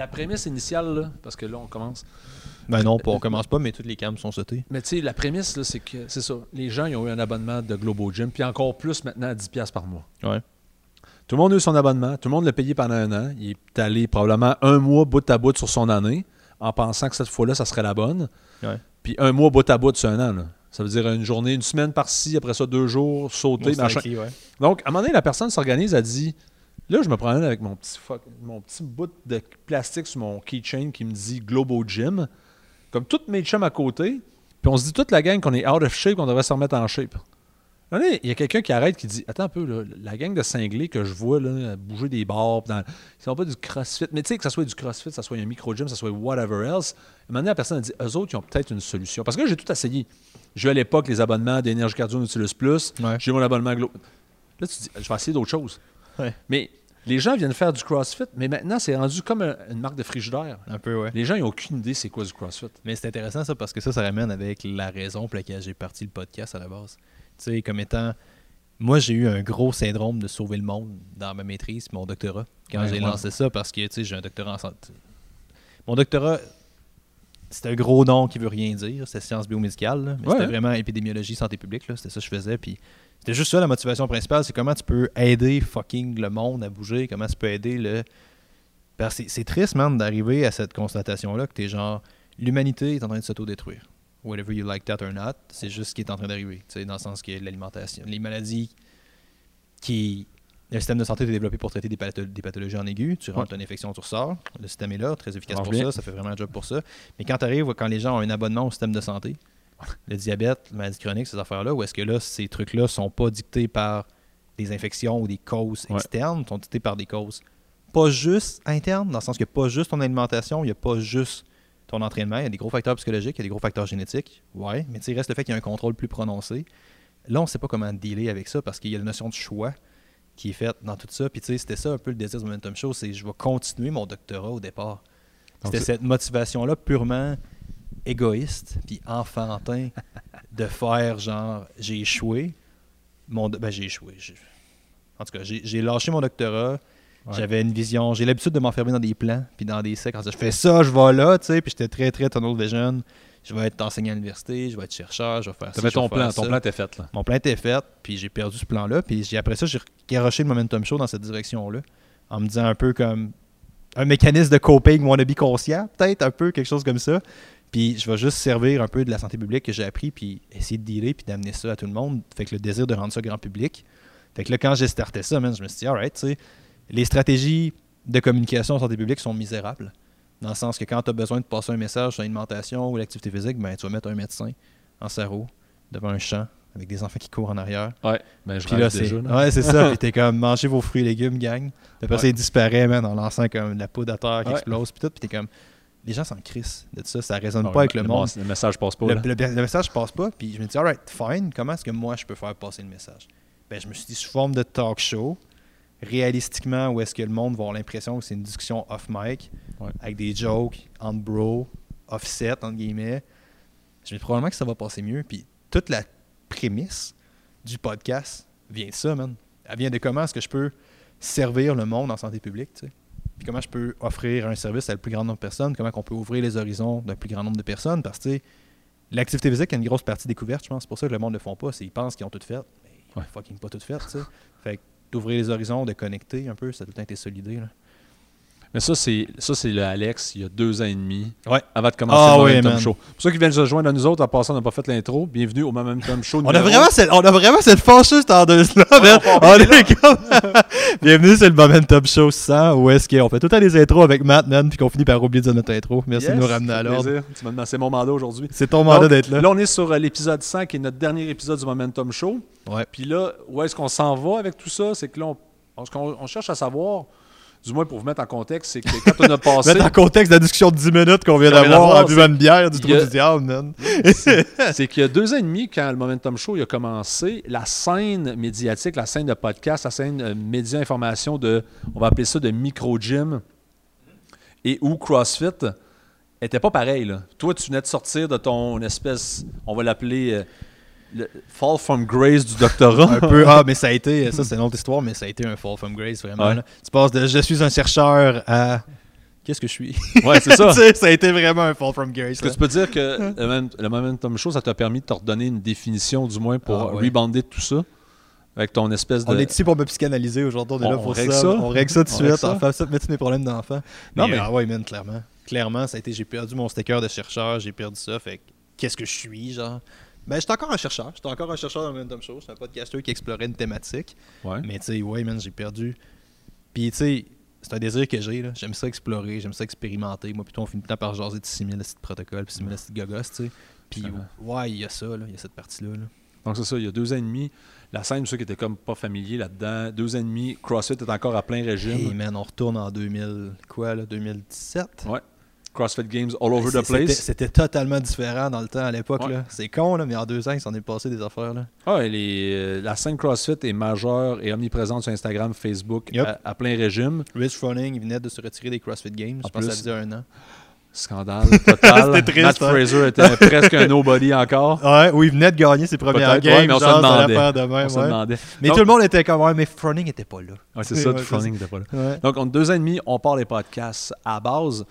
La, prémisse initiale, là, parce que là, on commence. Ben non, pas- on commence pas, mais toutes les cams sont sautés. Mais tu sais, la prémisse, là, c'est que c'est ça. Les gens, ils ont eu un abonnement de Globo Gym, puis encore plus maintenant à 10$ par mois. Ouais. Tout le monde a eu son abonnement, tout le monde l'a payé pendant un an. Il est allé probablement un mois bout à bout sur son année, en pensant que cette fois-là, ça serait la bonne. Ouais. Puis un mois bout à bout sur un an. là. Ça veut dire une journée, une semaine par-ci, après ça deux jours, sauter, machin. ouais. Donc, à un moment donné, la personne s'organise, elle dit Là, je me promène avec mon petit, fuck- mon petit bout de plastique sur mon keychain qui me dit Globo Gym, comme toutes mes chums à côté, puis on se dit toute la gang qu'on est out of shape, qu'on devrait se remettre en shape. Il y a quelqu'un qui arrête qui dit Attends un peu, là, la gang de cinglés que je vois là, bouger des bars, dans, ils sont pas du crossfit, mais tu sais, que ça soit du crossfit, que ça soit un micro-gym, que ça soit whatever else. Donné, la personne a dit Eux autres, ils ont peut-être une solution. Parce que là, j'ai tout essayé. J'ai eu à l'époque les abonnements d'Énergie Cardio Nautilus Plus, Ouais. j'ai mon abonnement Glo. Là, tu dis Je vais essayer d'autres choses. Ouais. Mais les gens viennent faire du CrossFit, mais maintenant, c'est rendu comme un- une marque de frigidaire. Un peu, ouais. Les gens, n'ont aucune idée c'est quoi du CrossFit. Mais c'est intéressant ça parce que ça, ça ramène avec la raison pour laquelle j'ai parti le podcast à la base. Tu sais, comme étant. Moi, j'ai eu un gros syndrome de sauver le monde dans ma maîtrise, mon doctorat, quand Ouais, j'ai ouais. lancé ça, parce que, tu sais, j'ai un doctorat en santé. Mon doctorat, c'est un gros nom qui veut rien dire, c'est sciences biomédicales, là, mais Ouais, c'était hein. vraiment épidémiologie, santé publique, là, c'était ça que je faisais, puis c'était juste ça la motivation principale, c'est comment tu peux aider fucking le monde à bouger, comment tu peux aider le... Parce que c'est- triste, man, d'arriver à cette constatation-là que t'es genre, l'humanité est en train de s'autodétruire. Whatever you like that or not, c'est juste ce qui est en train d'arriver. Tu sais, Dans le sens que l'alimentation, les maladies qui. Le système de santé est développé pour traiter des, patho- des pathologies en aigu. Tu rentres une infection, tu ressors. Le système est là, très efficace pour bien. ça, ça fait vraiment un job pour ça. Mais quand tu arrives, quand les gens ont un abonnement au système de santé, le diabète, la maladie chronique, ces affaires-là, où est-ce que là, ces trucs-là sont pas dictés par des infections ou des causes Ouais. externes, sont dictés par des causes pas juste internes, dans le sens qu'il n'y a pas juste ton alimentation, il n'y a pas juste ton entraînement, il y a des gros facteurs psychologiques, il y a des gros facteurs génétiques, ouais, mais tu sais, il reste le fait qu'il y a un contrôle plus prononcé. Là, on ne sait pas comment dealer avec ça parce qu'il y a la notion de choix qui est faite dans tout ça. Puis tu sais, c'était ça un peu le désir du Momentum Show, c'est je vais continuer mon doctorat au départ. C'était cette motivation-là purement égoïste puis enfantin de faire genre j'ai échoué. Mon, ben, j'ai échoué. En tout cas, j'ai j'ai lâché mon doctorat. Ouais. J'avais une vision. J'ai l'habitude de m'enfermer dans des plans puis dans des sectes. Je fais ça, je vais là, tu sais. Puis j'étais très, très tunnel vision. Je vais être enseignant à l'université, je vais être chercheur, je vais faire ça. avais vais ton faire plan, ça. ton plan était fait. Là. Mon plan était fait, puis j'ai perdu ce plan-là. Puis j'ai- après ça, j'ai garoché le Momentum Show dans cette direction-là, en me disant un peu comme un mécanisme de coping wannabe conscient, peut-être un peu quelque chose comme ça. Puis je vais juste servir un peu de la santé publique que j'ai appris, puis essayer de dealer, puis d'amener ça à tout le monde. Fait que le désir de rendre ça grand public. Fait que là, quand j'ai starté ça, man, je me suis dit, alright, tu sais, les stratégies de communication en santé publique sont misérables. Dans le sens que quand tu as besoin de passer un message sur l'alimentation ou l'activité physique, ben, tu vas mettre un médecin en sarreau devant un champ avec des enfants qui courent en arrière. Ouais, ben je Puis là, c'est. Ouais, c'est ça. Puis t'es comme, mangez vos fruits et légumes, gang. Après ça, Ouais. il disparaît, man, en lançant comme de la poudre à terre qui Ouais. explose. Puis tout. Puis t'es comme, les gens s'en crissent de ça. Ça résonne Ah pas avec le monde. Le message passe pas. Le, le- le message passe pas. Puis je me dis, alright, fine. Comment est-ce que moi, je peux faire passer le message? Ben, je me suis dit, sous forme de talk show, réalistiquement, où est-ce que le monde va avoir l'impression que c'est une discussion off-mic, Ouais. avec des jokes, entre bro, offset, entre guillemets. Je me dis probablement que ça va passer mieux. Puis toute la prémisse du podcast vient de ça, man. Elle vient de comment est-ce que je peux servir le monde en santé publique, tu sais. Puis comment je peux offrir un service à le plus grand nombre de personnes, comment on peut ouvrir les horizons d'un plus grand nombre de personnes, parce que, l'activité physique a une grosse partie découverte, je pense. C'est pour ça que le monde ne le font pas. C'est ils pensent qu'ils ont tout fait, mais ils ont Ouais. fucking pas tout fait, tu sais. Fait que d'ouvrir les horizons, de connecter un peu, ça a tout le temps été solidé, là. Mais ça, c'est ça c'est le Alex, il y a deux ans et demi, Ouais. avant de commencer Ah le Momentum. Show. Pour ceux qui viennent se joindre à nous autres, en passant, on n'a pas fait l'intro. Bienvenue au Momentum Show. On a, vraiment cette, on a vraiment cette fâcheuse tendeuse-là, on est comme... Bienvenue sur le Momentum Show 100, où est-ce qu'on fait tout le temps des intros avec Matt, man, puis qu'on finit par oublier de dire notre intro. Merci Yes, de nous ramener à l'ordre. C'est mon mandat aujourd'hui. C'est ton mandat d'être là. on est sur euh, l'épisode 100, qui est notre dernier épisode du Momentum Show. Ouais. Puis là, où est-ce qu'on s'en va avec tout ça? C'est que là, on cherche à savoir, du moins pour vous mettre en contexte, c'est que quand on a passé... Mettre en contexte la discussion de 10 minutes qu'on vient d'avoir en buvant une bière du trou a- du diable, man. c'est qu'il y a deux ans et demi, quand le Momentum Show il a commencé, la scène médiatique, la scène de podcast, la scène euh, média information de, on va appeler ça de micro-gym et ou CrossFit, était pas pareil. Là. Toi, tu venais de sortir de ton espèce, on va l'appeler, euh, le fall from grace du doctorat. un peu. Ah, mais ça a été, ça c'est une autre histoire, mais ça a été un fall from grace vraiment. Ouais. là. Tu passes de je suis un chercheur à qu'est-ce que je suis? Ouais, c'est ça. Ça a été vraiment un fall from grace. Est-ce que tu peux dire que le, moment- le momentum show, ça t'a permis de te redonner une définition, du moins, pour Ah, ouais. tout ça? Avec ton espèce de. On est ici pour me psychanalyser aujourd'hui, on est On- là on pour règle ça. ça. On règle ça tout de On suite. ça. Enfin, ça, mettre mes problèmes d'enfant. Non, mais, mais- ah ouais, man, clairement. Clairement, ça a été, j'ai perdu mon sticker de chercheur, j'ai perdu ça. Fait que, qu'est-ce que je suis, genre? Ben, j'étais encore un chercheur. J'étais encore un chercheur dans Momentum Show. C'est un podcasteur qui explorait une thématique. Ouais. Mais tu sais, ouais, man, j'ai perdu. Puis tu sais, c'est un désir que j'ai. là. J'aime ça explorer, j'aime ça expérimenter. Moi, plutôt, on finit le temps par jaser de 6000 de protocoles, puis 6000 de gogos, tu sais. Puis ouais, il y a ça, là, il y a cette partie-là. là. Donc, c'est ça, il y a deux ans et demi. La scène, ceux qui étaient comme pas familiers là-dedans. Deux ans et demi, CrossFit est encore à plein régime. Hey man, on retourne en 2000, quoi, là, 2017? Ouais. CrossFit Games all over the C'est- c'était- place. C'était totalement différent dans le temps à l'époque. Ouais. C'est con, là, mais en deux ans, il s'en est passé des affaires. Là. Ah, et les, euh, la scène CrossFit est majeure et omniprésente sur Instagram, Facebook, à, à plein régime. Rich Froning, il venait de se retirer des CrossFit Games. En je pense que ça faisait un an. Scandale total. Triste, Matt hein. Fraser était presque un nobody encore. Ouais, où il venait de gagner ses premières games. ouais, mais on se demandait. faire de même, On se ouais. demandait. Mais Donc- tout le monde était comme, ouais, mais Froning était pas là. Ouais, c'est ça, Froning n'était pas là. Donc, en deux ans et demi, on part les podcasts. À base,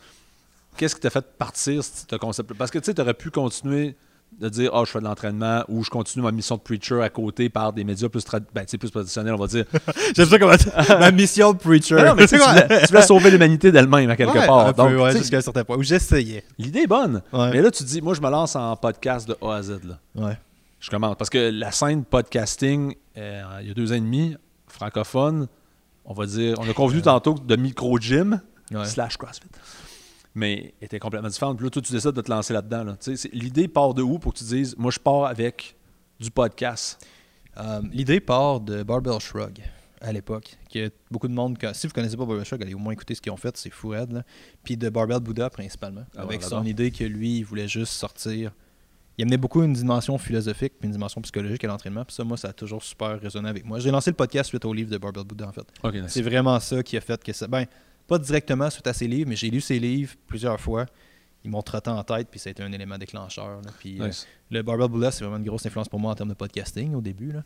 qu'est-ce qui t'a fait partir ce concept Parce que tu sais, tu aurais pu continuer de dire Ah, je fais de l'entraînement ou je continue ma mission de preacher à côté par des médias plus, trad- ben, plus traditionnels, on va dire. J'aime ça comment ma mission de preacher. Non, non, mais tu voulais, tu voulais sauver l'humanité d'elle-même à quelque Ouais, part. un peu, Donc, ouais, jusqu'à un certain point. Où j'essayais. l'idée est bonne. Ouais. Mais là, tu dis Moi, je me lance en podcast de A à Z. Là. Ouais. Je commence. Parce que la scène podcasting, euh, il y a deux ans et demi, francophone, on va dire, on a convenu tantôt de micro-gym slash CrossFit. Mais était complètement différente. Puis là, toi, tu décides de te lancer là-dedans. là. L'idée part de où pour que tu dises, moi, je pars avec du podcast? Euh, L'idée part de Barbell Shrug à l'époque. Que beaucoup de monde, si vous connaissez pas Barbell Shrug, allez au moins écouter ce qu'ils ont fait, c'est fou raide, là. Puis de Barbell Buddha principalement. Ah avec son idée que lui, il voulait juste sortir. Il amenait beaucoup une dimension philosophique puis une dimension psychologique à l'entraînement. Puis ça, moi, ça a toujours super résonné avec moi. J'ai lancé le podcast suite au livre de Barbell Buddha, en fait. Nice. C'est vraiment ça qui a fait que ça. Ben, pas directement suite à ses livres, mais j'ai lu ses livres plusieurs fois. Ils m'ont trotté en tête, puis ça a été un élément déclencheur. là. Puis, euh, le Barbell Buddha, c'est vraiment une grosse influence pour moi en termes de podcasting au début. là.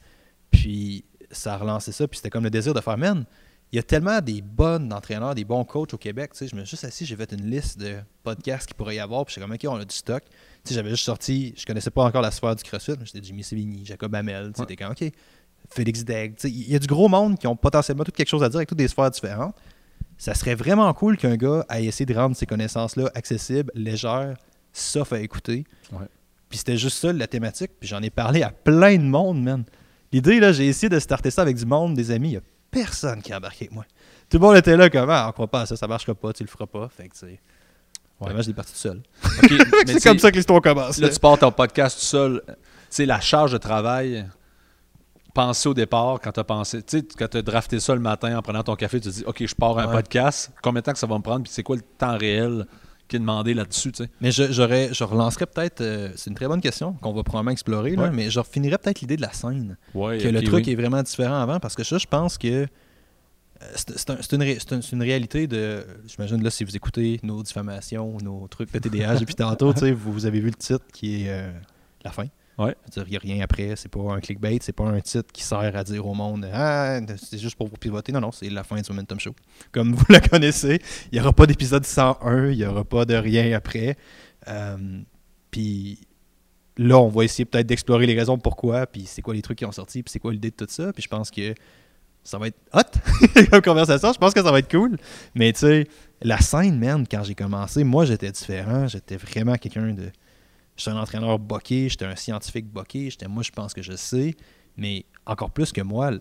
Puis ça a relancé ça, puis c'était comme le désir de faire, man, il y a tellement des bonnes entraîneurs, des bons coachs au Québec. Tu sais, je me suis juste assis, j'ai fait une liste de podcasts qu'il pourrait y avoir, puis j'étais comme, ok, on a du stock. Tu sais, j'avais juste sorti, je connaissais pas encore la sphère du CrossFit, mais j'étais Jimmy Sevigny, Jacob Hamel, tu sais, Ouais. t'es comme, ok, Félix Degg. Tu sais, il y a du gros monde qui ont potentiellement tout quelque chose à dire avec toutes des sphères différentes. Ça serait vraiment cool qu'un gars ait essayé de rendre ces connaissances-là accessibles, légères, sauf à écouter. Ouais. Puis c'était juste ça la thématique. Puis j'en ai parlé à plein de monde, man. L'idée, là, j'ai essayé de starter ça avec du monde, des amis. Il n'y a personne qui a embarqué avec moi. Tout le monde était là comme, ah, on croit pas à ça, ça marchera pas, tu le feras pas. Fait que, tu sais. Vraiment, je l'ai parti tout seul. C'est comme ça que l'histoire commence. Là, là. tu pars ton podcast tout seul. Tu sais, la charge de travail, penser au départ, quand tu as pensé, tu sais, quand tu as drafté ça le matin en prenant ton café, tu te dis, OK, je pars un Ouais. podcast. Combien de temps que ça va me prendre? Puis c'est quoi le temps réel qui est demandé là-dessus, tu sais? Mais je, j'aurais, je relancerais peut-être, euh, c'est une très bonne question qu'on va probablement explorer, là, Ouais. mais je refinirais peut-être l'idée de la scène. Ouais, que le truc oui. est vraiment différent avant parce que ça, je pense que euh, c'est c'est un- c'est une, ré- c'est une- c'est une réalité de. J'imagine là, si vous écoutez nos diffamations, nos trucs de TDAH depuis tantôt, tu sais, vous, vous avez vu le titre qui est euh, la fin. Ouais. Il n'y a rien après, c'est pas un clickbait, c'est pas un titre qui sert à dire au monde Ah, c'est juste pour vous pivoter. Non, non, c'est la fin du Momentum Show. Comme vous la connaissez, il n'y aura pas d'épisode 101, il n'y aura pas de rien après. Euh, puis là, on va essayer peut-être d'explorer les raisons pourquoi, puis c'est quoi les trucs qui ont sorti, puis c'est quoi l'idée de tout ça. Puis je pense que ça va être hot comme conversation. Je pense que ça va être cool. Mais tu sais, la scène, man, quand j'ai commencé, moi, j'étais différent. J'étais vraiment quelqu'un de. J'étais un entraîneur boqué, j'étais un scientifique boqué, j'étais moi, je pense que je sais. Mais encore plus que moi,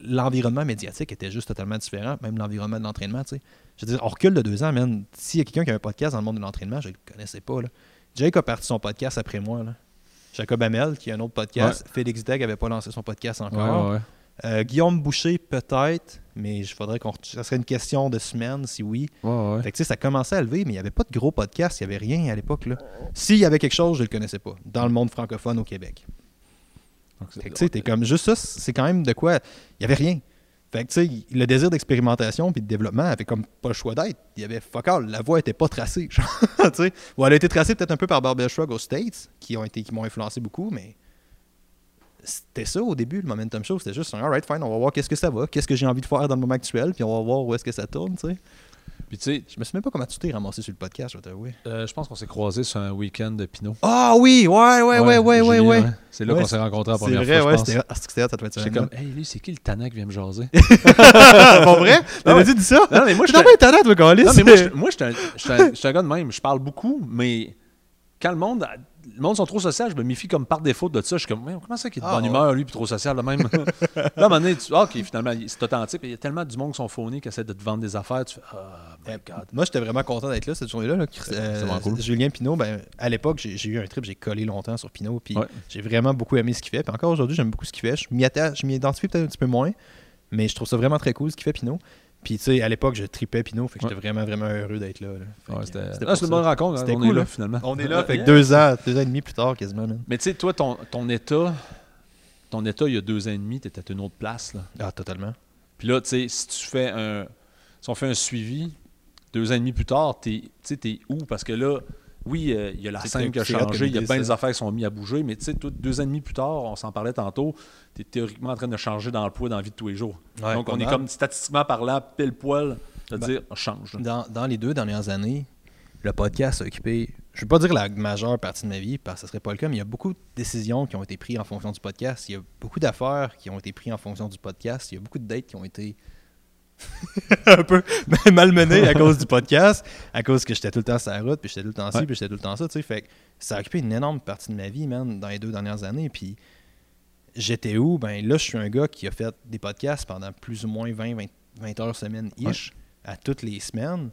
l'environnement médiatique était juste totalement différent, même l'environnement de l'entraînement, tu sais. Je veux dire, on recule de deux ans, man. S'il y a quelqu'un qui a un podcast dans le monde de l'entraînement, je le connaissais pas, là. Jake a parti son podcast après moi, là. Jacob Hamel, qui a un autre podcast. Félix Degg avait pas lancé son podcast encore. Ouais, ouais, ouais. Euh, Guillaume Boucher, peut-être, mais il faudrait qu'on. Ça serait une question de semaine, si oui. Ouais, ouais. Fait que, ça commençait à lever, mais il n'y avait pas de gros podcast, il n'y avait rien à l'époque. là. S'il y avait quelque chose, je le connaissais pas, dans le monde francophone au Québec. Fait que, tu sais, t'es comme juste ça, c'est quand même de quoi. Il n'y avait rien. Fait que, tu sais, le désir d'expérimentation puis de développement avait comme pas le choix d'être. Il y avait fuck all, la voie était pas tracée. genre. Ou elle a été tracée peut-être un peu par Barbell Shrug aux States, qui ont été qui m'ont influencé beaucoup, mais c'était ça au début, le Momentum Show. C'était juste, alright, fine, on va voir qu'est-ce que ça va, qu'est-ce que j'ai envie de faire dans le moment actuel, puis on va voir où est-ce que ça tourne, tu sais. Puis tu sais, Je me souviens pas comment tu t'es ramassé sur le podcast, je vais t'avouer. euh, je pense qu'on s'est croisés sur un week-end de Pinot. Ah oui, ouais, ouais, ouais, ouais, ouais, ouais. C'est là Ouais, qu'on s'est rencontrés la C'est première vrai, fois, ouais, c'était c'est c'était ça doit être J'étais comme, hey, lui, c'est qui le tannant qui vient me jaser? Bon, vrai? T'avais-tu dit ça? non, mais moi, je T'as pas internet, toi, Calis? Non, mais moi, je- moi, suis un- suis un, je suis un gars de même. Je parle beaucoup, mais quand le monde, le monde sont trop social, je me méfie comme par défaut de ça. Je suis comme, comment ça qu'il est de Ah, bonne ouais. humeur, lui, puis trop social, de même? là, à un moment donné, tu, OK, finalement, c'est authentique. Il y a tellement du monde qui sont phonés qui essaient de te vendre des affaires. Tu fais, oh my God. Moi, j'étais vraiment content d'être là cette journée-là. là. Euh, cool. Julien Pinot, ben, à l'époque, j'ai eu un trip, j'ai collé longtemps sur Pinot, puis Ouais. j'ai vraiment beaucoup aimé ce qu'il fait. Puis encore aujourd'hui, j'aime beaucoup ce qu'il fait. Je m'y attache, je m'y identifie peut-être un petit peu moins, mais je trouve ça vraiment très cool ce qu'il fait Pinot. Puis tu sais, à l'époque, je tripais Pinot, fait que Ouais. j'étais vraiment, vraiment heureux d'être là. là. Ouais, c'était ah, c'est une bonne rencontre. hein, C'était on cool, est là, hein. finalement. On est là, fait Yeah. que deux ans, deux ans et demi plus tard, quasiment, man. Mais tu sais, toi, ton, ton état, ton état, il y a deux ans et demi, tu étais à une autre place. Là. Ah, totalement. Puis là, tu sais, si tu fais un. Si on fait un suivi, deux ans et demi plus tard, t'es- tu sais, t'es où? Parce que là, oui, euh, il y a la scène qui a changé, il y a plein ça. d'affaires qui sont mises à bouger, mais tu sais, deux ans et demi plus tard, on s'en parlait tantôt, tu es théoriquement en train de changer dans le poids dans la vie de tous les jours. Ouais, Donc, on est comme statistiquement parlant, pile poil, de Ben, dire, on change. dans les deux dernières années, le podcast a occupé, je ne veux pas dire la majeure partie de ma vie, parce que ce ne serait pas le cas, mais il y a beaucoup de décisions qui ont été prises en fonction du podcast. Il y a beaucoup d'affaires qui ont été prises en fonction du podcast. Il y a beaucoup de dates qui ont été un peu malmenées à cause du podcast, à cause que j'étais tout le temps sur la route, puis j'étais tout le temps ci, Ouais. puis j'étais tout le temps ça. Tu sais, fait que ça a occupé une énorme partie de ma vie, man, dans les deux dernières années. Puis j'étais où? Ben là, je suis un gars qui a fait des podcasts pendant plus ou moins 20, 20, 20 heures semaine ish, à toutes les semaines.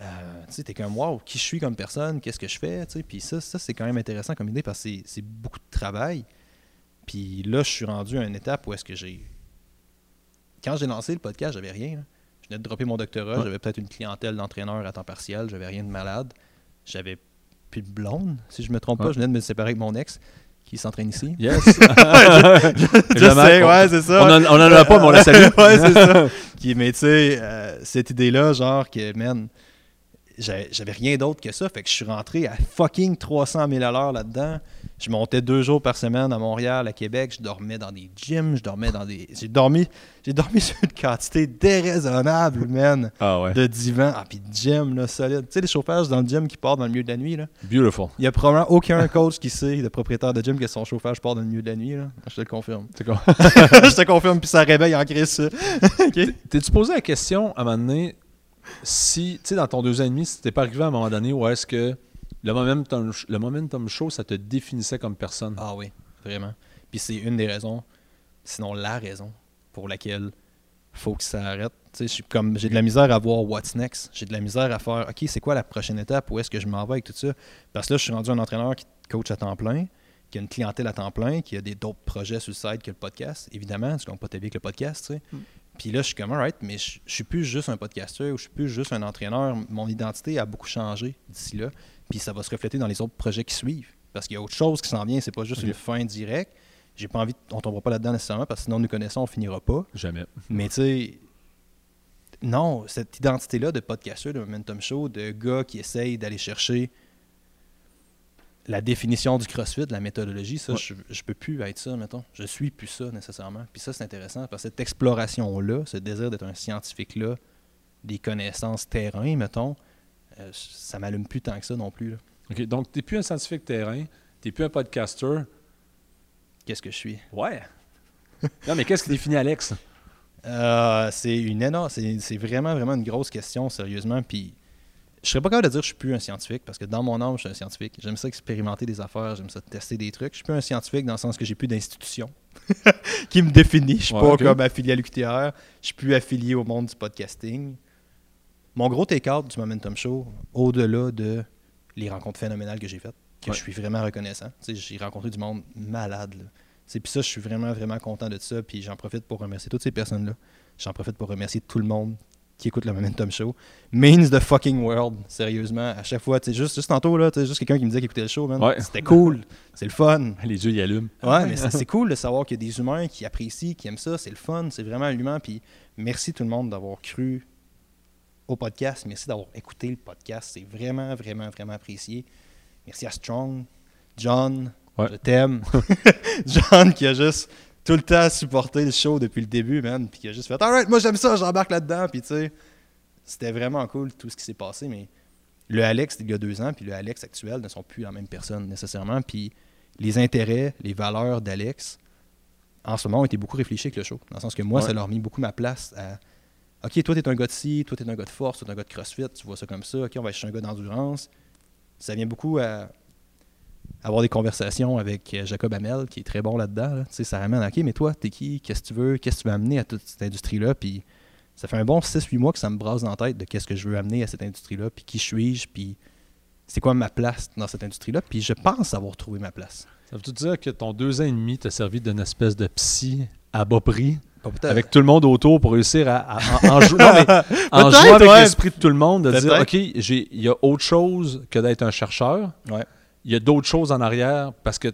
Euh, tu sais, t'es comme, wow, qui je suis comme personne, qu'est-ce que je fais, tu sais. Puis ça, ça c'est quand même intéressant comme idée parce que c'est- c'est beaucoup de travail. Puis là, je suis rendu à une étape où est-ce que j'ai. Quand j'ai lancé le podcast, j'avais rien. là. Je venais de dropper mon doctorat, Ouais. j'avais peut-être une clientèle d'entraîneur à temps partiel, j'avais rien de malade. J'avais plus de blonde, si je me trompe pas. Je venais de me séparer avec mon ex qui s'entraîne ici. Yes! Je sais, ouais, c'est ça. On en, on en a pas, mais on la salue. ouais, c'est ça. Qui, mais tu sais, euh, cette idée-là, genre que, man, j'avais rien d'autre que ça. Fait que je suis rentré à fucking 300 000 à l'heure là-dedans. Je montais deux jours par semaine à Montréal, à Québec. Je dormais dans des gyms, je dormais dans des. J'ai dormi, j'ai dormi sur une quantité déraisonnable, man, Ah ouais. de divan. Ah, puis de gym, là, solide. Tu sais, les chauffages dans le gym qui partent dans le milieu de la nuit, là. Beautiful. Il y a probablement aucun coach qui sait, de propriétaire de gym, que son chauffage part dans le milieu de la nuit, là. Je te le confirme. C'est quoi? je te confirme, puis ça réveille en crise, ça. OK? T'es-tu posé la question à un moment donné, si, tu sais, dans ton deux ans et demi, si t'es pas arrivé à un moment donné où est-ce que le momentum, le momentum show, ça te définissait comme personne? Ah oui, vraiment. Puis c'est une des raisons, sinon la raison, pour laquelle faut que ça arrête. Tu sais, comme j'ai de la misère à voir what's next. J'ai de la misère à faire OK, c'est quoi la prochaine étape, où est-ce que je m'en vais avec tout ça? Parce que là, je suis rendu un entraîneur qui coach à temps plein, qui a une clientèle à temps plein, qui a des d'autres projets sur le site que le podcast, évidemment, tu comptes pas ta vie avec le podcast, tu sais. Mm. Puis là, je suis comme, alright, mais je, je suis plus juste un podcasteur ou je suis plus juste un entraîneur. Mon identité a beaucoup changé d'ici là. Puis ça va se refléter dans les autres projets qui suivent. Parce qu'il y a autre chose qui s'en vient, c'est pas juste une fin directe. J'ai pas envie, on tombera pas là-dedans nécessairement parce que sinon nous connaissons, on finira pas. Jamais. Mais tu sais, non, cette identité-là de podcasteur, de Momentum Show, de gars qui essaye d'aller chercher la définition du CrossFit, la méthodologie, ça, Ouais. je, je peux plus être ça, mettons. Je suis plus ça nécessairement. Puis ça, c'est intéressant parce que cette exploration-là, ce désir d'être un scientifique-là, des connaissances terrain, mettons, euh, ça m'allume plus tant que ça non plus. là. OK, donc t'es plus un scientifique terrain, t'es plus un podcaster. Qu'est-ce que je suis? Ouais. non, mais qu'est-ce qui définit Alex? Euh, c'est une énorme, c'est c'est vraiment, vraiment une grosse question, sérieusement. Puis, je serais pas capable de dire que je suis plus un scientifique parce que dans mon âme, je suis un scientifique. J'aime ça expérimenter des affaires, j'aime ça tester des trucs. Je suis plus un scientifique dans le sens que j'ai plus d'institution qui me définit. Je suis Ouais, pas comme affilié à l'UQTR. Je suis plus affilié au monde du podcasting. Mon gros take-out du Momentum Show, au-delà de les rencontres phénoménales que j'ai faites, que Ouais. je suis vraiment reconnaissant. J'ai rencontré du monde malade. Puis ça, je suis vraiment, vraiment content de ça. Puis j'en profite pour remercier toutes ces personnes-là. J'en profite pour remercier tout le monde qui écoute le Momentum Show. Means the fucking world, sérieusement. À chaque fois, tu juste, juste tantôt, là, juste quelqu'un qui me disait qu'il écoutait le show, man. Ouais. C'était cool. C'est le fun. Les yeux y allument. Ouais, mais c'est c'est cool de savoir qu'il y a des humains qui apprécient, qui aiment ça. C'est le fun. C'est vraiment allumant. Puis merci tout le monde d'avoir cru au podcast. Merci d'avoir écouté le podcast. C'est vraiment, vraiment, vraiment apprécié. Merci à Strong, John, Ouais. Je t'aime. John qui a juste tout le temps supporté le show depuis le début, man. Puis qui a juste fait Alright, moi j'aime ça, j'embarque là-dedans. Puis tu sais, c'était vraiment cool tout ce qui s'est passé. Mais le Alex d'il y a deux ans, puis le Alex actuel ne sont plus la même personne nécessairement. Puis les intérêts, les valeurs d'Alex, en ce moment, ont été beaucoup réfléchis avec le show. Dans le sens que moi, Ouais. ça leur a mis beaucoup ma place à Ok, toi, t'es un gars de ci, toi, t'es un gars de force, toi, t'es un gars de crossfit, tu vois ça comme ça. Ok, on va chercher un gars d'endurance. Ça vient beaucoup à avoir des conversations avec euh, Jacob Hamel, qui est très bon là-dedans. là. Tu sais, ça ramène, ok, mais toi, t'es qui? Qu'est-ce que tu veux? Qu'est-ce que tu veux amener à toute cette industrie-là? Puis ça fait un bon 6-8 mois que ça me brasse dans la tête de qu'est-ce que je veux amener à cette industrie-là, puis qui suis-je, puis c'est quoi ma place dans cette industrie-là? Puis je pense avoir trouvé ma place. Ça veut-tu dire que ton deux ans et demi t'a servi d'une espèce de psy à bas prix, avec tout le monde autour pour réussir à, à- en, en jou- non, mais en Peut-être, jouant avec ouais. l'esprit de tout le monde, de dire. OK, j'ai- il y a autre chose que d'être un chercheur. Ouais. Il y a d'autres choses en arrière parce que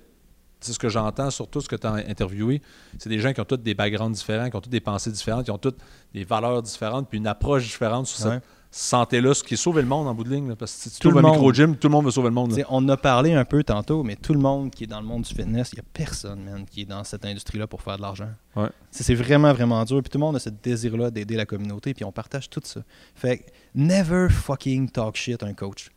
c'est ce que j'entends, surtout ce que tu as interviewé, c'est des gens qui ont tous des backgrounds différents, qui ont toutes des pensées différentes, qui ont toutes des valeurs différentes, puis une approche différente sur Ouais. cette santé-là, ce qui est sauver le monde en bout de ligne. là, parce que si tu Tout trouves le un micro-gym, tout le monde veut sauver le monde. on a parlé un peu tantôt, mais tout le monde qui est dans le monde du fitness, il n'y a personne, man, qui est dans cette industrie-là pour faire de l'argent. Ouais. C'est vraiment, vraiment dur. Puis tout le monde a ce désir-là d'aider la communauté, puis on partage tout ça. Fait never fucking talk shit un coach.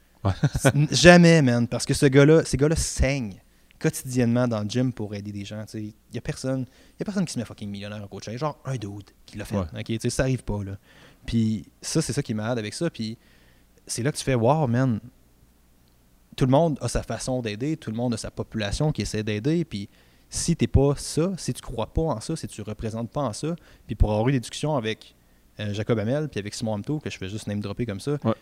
Jamais, man, parce que ce gars-là, ces gars-là saignent quotidiennement dans le gym pour aider des gens. Il n'y a personne y a personne qui se met fucking millionnaire en coaching. Genre un dude qui l'a fait. Ouais. ça arrive pas. Là. Puis ça, c'est ça qui est malade avec ça. Puis c'est là que tu fais, wow, man, tout le monde a sa façon d'aider, tout le monde a sa population qui essaie d'aider, puis si t'es pas ça, si tu crois pas en ça, si tu représentes pas en ça, puis pour avoir eu des discussions avec euh, Jacob Hamel puis avec Simon Hamto, que je fais juste name dropper comme ça, Ouais.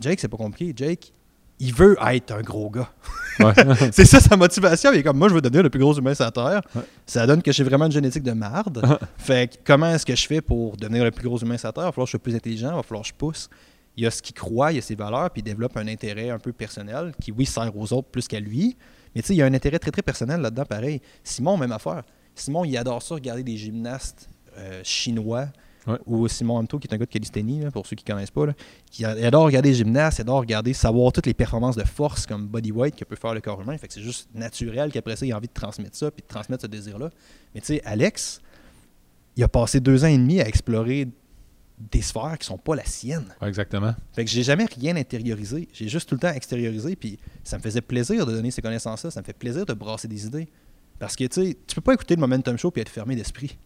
Jake, c'est pas compliqué. Jake, il veut être un gros gars. Ouais. c'est ça sa motivation. Il est comme, moi, je veux devenir le plus gros humain sur la Terre. Ouais. Ça donne que j'ai vraiment une génétique de marde. fait que comment est-ce que je fais pour devenir le plus gros humain sur la Terre? Il va falloir que je sois plus intelligent, il va falloir que je pousse. Il y a ce qu'il croit, il y a ses valeurs, puis il développe un intérêt un peu personnel qui, oui, sert aux autres plus qu'à lui. Mais tu sais, il y a un intérêt très, très personnel là-dedans, pareil. Simon, même affaire. Simon, il adore ça, regarder des gymnastes euh, chinois. Ouais. Ou Simon Hamto, qui est un gars de calisthénie, là, pour ceux qui ne connaissent pas. Là, qui adore regarder les gymnastes, adore regarder, savoir toutes les performances de force comme bodyweight que peut faire le corps humain. Fait que c'est juste naturel qu'après ça, il a envie de transmettre ça, puis de transmettre ce désir-là. Mais tu sais, Alex, il a passé deux ans et demi à explorer des sphères qui sont pas la sienne. Ouais, exactement. Fait que j'ai jamais rien intériorisé. J'ai juste tout le temps extériorisé. Puis ça me faisait plaisir de donner ces connaissances-là. Ça me fait plaisir de brasser des idées. Parce que tu sais, tu peux pas écouter le Momentum Show puis être fermé d'esprit.